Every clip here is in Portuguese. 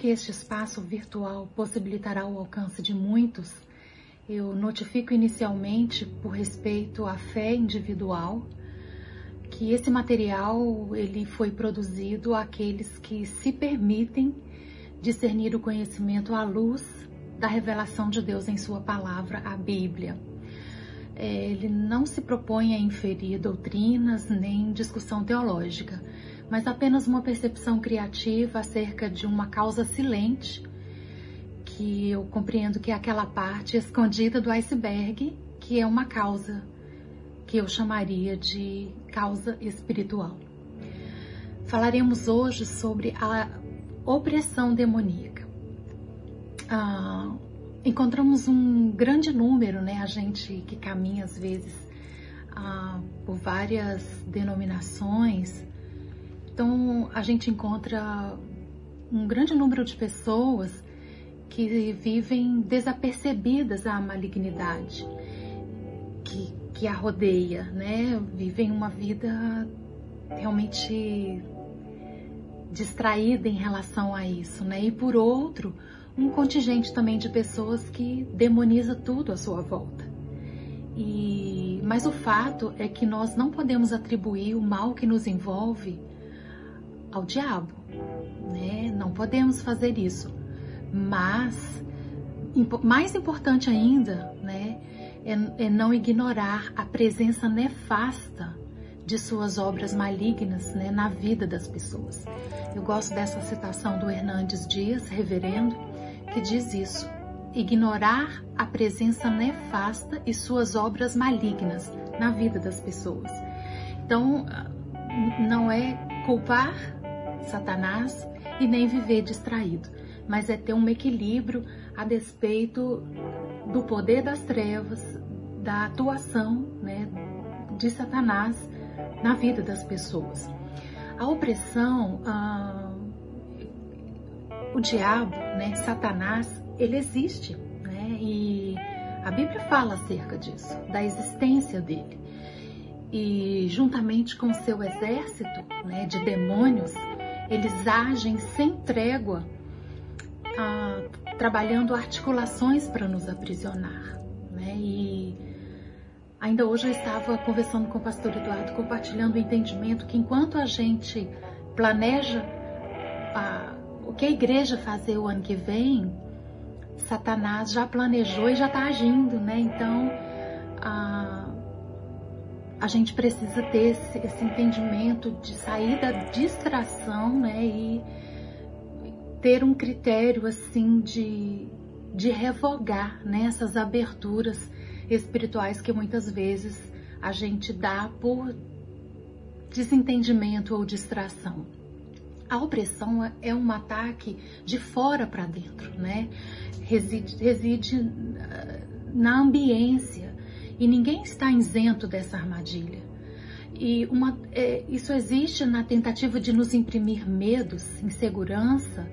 que este espaço virtual possibilitará o alcance de muitos, eu notifico inicialmente, por respeito à fé individual, que esse material ele foi produzido àqueles que se permitem discernir o conhecimento à luz da revelação de Deus em Sua palavra, a Bíblia. É, ele não se propõe a inferir doutrinas nem discussão teológica, mas apenas uma percepção criativa acerca de uma causa silente, que eu compreendo que é aquela parte escondida do iceberg, que é uma causa que eu chamaria de causa espiritual. Falaremos hoje sobre a opressão demoníaca ah, encontramos um grande número, né? A gente que caminha às vezes ah, por várias denominações, então a gente encontra um grande número de pessoas que vivem desapercebidas à malignidade que, que a rodeia, né? Vivem uma vida realmente distraída em relação a isso, né? E por outro, um contingente também de pessoas que demoniza tudo à sua volta. E, mas o fato é que nós não podemos atribuir o mal que nos envolve ao diabo, né? Não podemos fazer isso. Mas mais importante ainda, né, é, é não ignorar a presença nefasta de suas obras malignas né, na vida das pessoas. Eu gosto dessa citação do Hernandes Dias, reverendo, que diz isso: ignorar a presença nefasta e suas obras malignas na vida das pessoas. Então, não é culpar Satanás e nem viver distraído, mas é ter um equilíbrio a despeito do poder das trevas, da atuação né, de Satanás na vida das pessoas. A opressão, ah, o diabo, né, Satanás, ele existe, né? E a Bíblia fala acerca disso, da existência dele. E juntamente com seu exército, né, de demônios, eles agem sem trégua, ah, trabalhando articulações para nos aprisionar, né? E ainda hoje eu estava conversando com o pastor Eduardo, compartilhando o entendimento que enquanto a gente planeja a o que a igreja fazer o ano que vem, Satanás já planejou e já está agindo, né? Então a, a gente precisa ter esse, esse, entendimento de sair da distração, né? E ter um critério assim de, de revogar né? essas aberturas espirituais que muitas vezes a gente dá por desentendimento ou distração. A opressão é um ataque de fora para dentro, né? Reside, reside ah, na ambiência e ninguém está isento dessa armadilha. E uma, é, isso existe na tentativa de nos imprimir medos, insegurança,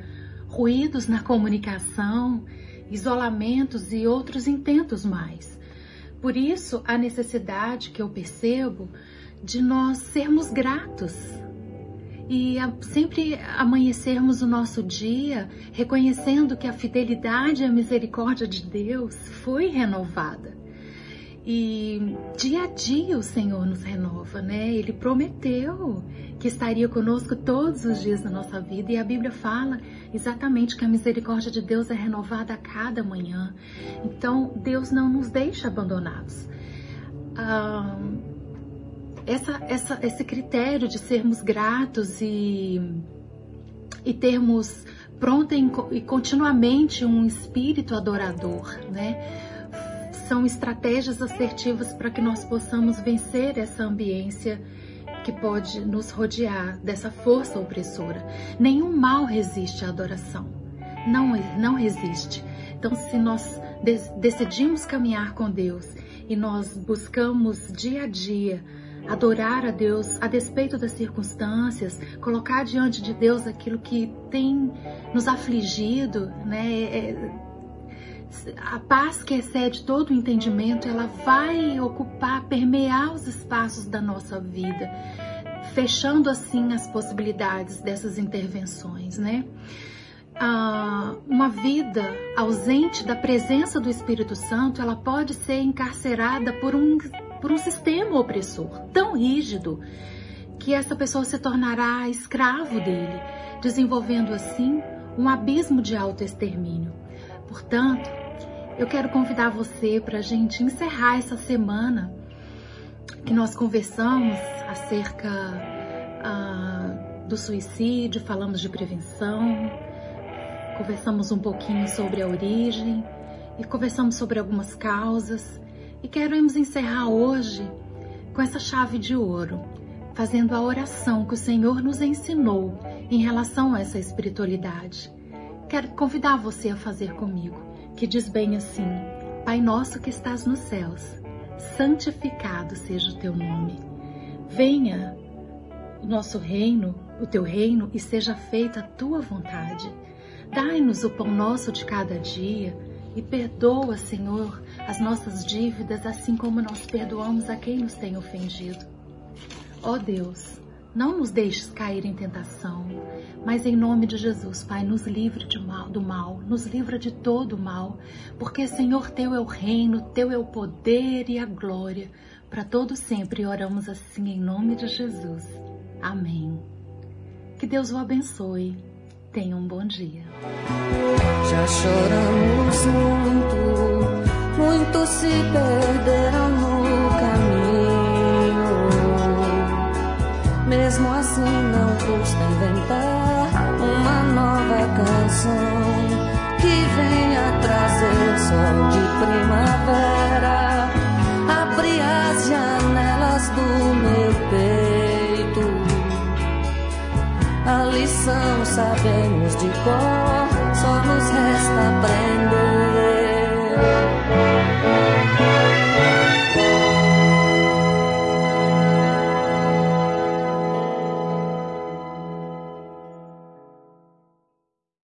ruídos na comunicação, isolamentos e outros intentos mais. Por isso, a necessidade que eu percebo de nós sermos gratos e sempre amanhecermos o nosso dia reconhecendo que a fidelidade e a misericórdia de Deus foi renovada. E dia a dia o Senhor nos renova, né? Ele prometeu que estaria conosco todos os dias da nossa vida e a Bíblia fala exatamente que a misericórdia de Deus é renovada a cada manhã. Então Deus não nos deixa abandonados. Essa, essa, esse critério de sermos gratos e, e termos pronta e continuamente um espírito adorador, né? São estratégias assertivas para que nós possamos vencer essa ambiência que pode nos rodear dessa força opressora. Nenhum mal resiste à adoração. Não, não resiste. Então, se nós decidimos caminhar com Deus e nós buscamos dia a dia adorar a Deus a despeito das circunstâncias, colocar diante de Deus aquilo que tem nos afligido, né? É, é a paz que excede todo o entendimento, ela vai ocupar, permear os espaços da nossa vida, fechando assim as possibilidades dessas intervenções, né? ah, uma vida ausente da presença do Espírito Santo, ela pode ser encarcerada por um, por um sistema opressor tão rígido que essa pessoa se tornará escravo dele, desenvolvendo assim um abismo de autoextermínio. Portanto, eu quero convidar você para a gente encerrar essa semana que nós conversamos acerca ah, do suicídio, falamos de prevenção, conversamos um pouquinho sobre a origem e conversamos sobre algumas causas. E queremos encerrar hoje com essa chave de ouro, fazendo a oração que o Senhor nos ensinou em relação a essa espiritualidade. Quero convidar você a fazer comigo, que diz bem assim: Pai nosso que estás nos céus, santificado seja o teu nome. Venha o nosso reino, o teu reino, e seja feita a tua vontade Dai-nos o pão nosso de cada dia e perdoa, Senhor, as nossas dívidas, assim como nós perdoamos a quem nos tem ofendido. Ó Deus, não nos deixes cair em tentação, mas em nome de Jesus, Pai, nos livre mal, do mal, nos livra de todo o mal, porque, Senhor, Teu é o reino, Teu é o poder e a glória, para todo sempre. oramos assim em nome de Jesus. Amém. Que Deus o abençoe. Tenha um bom dia. Já choramos muito, muitos se perderam nova canção que venha trazer sol de primavera. Abrir as janelas do meu peito a lição sabemos de cor,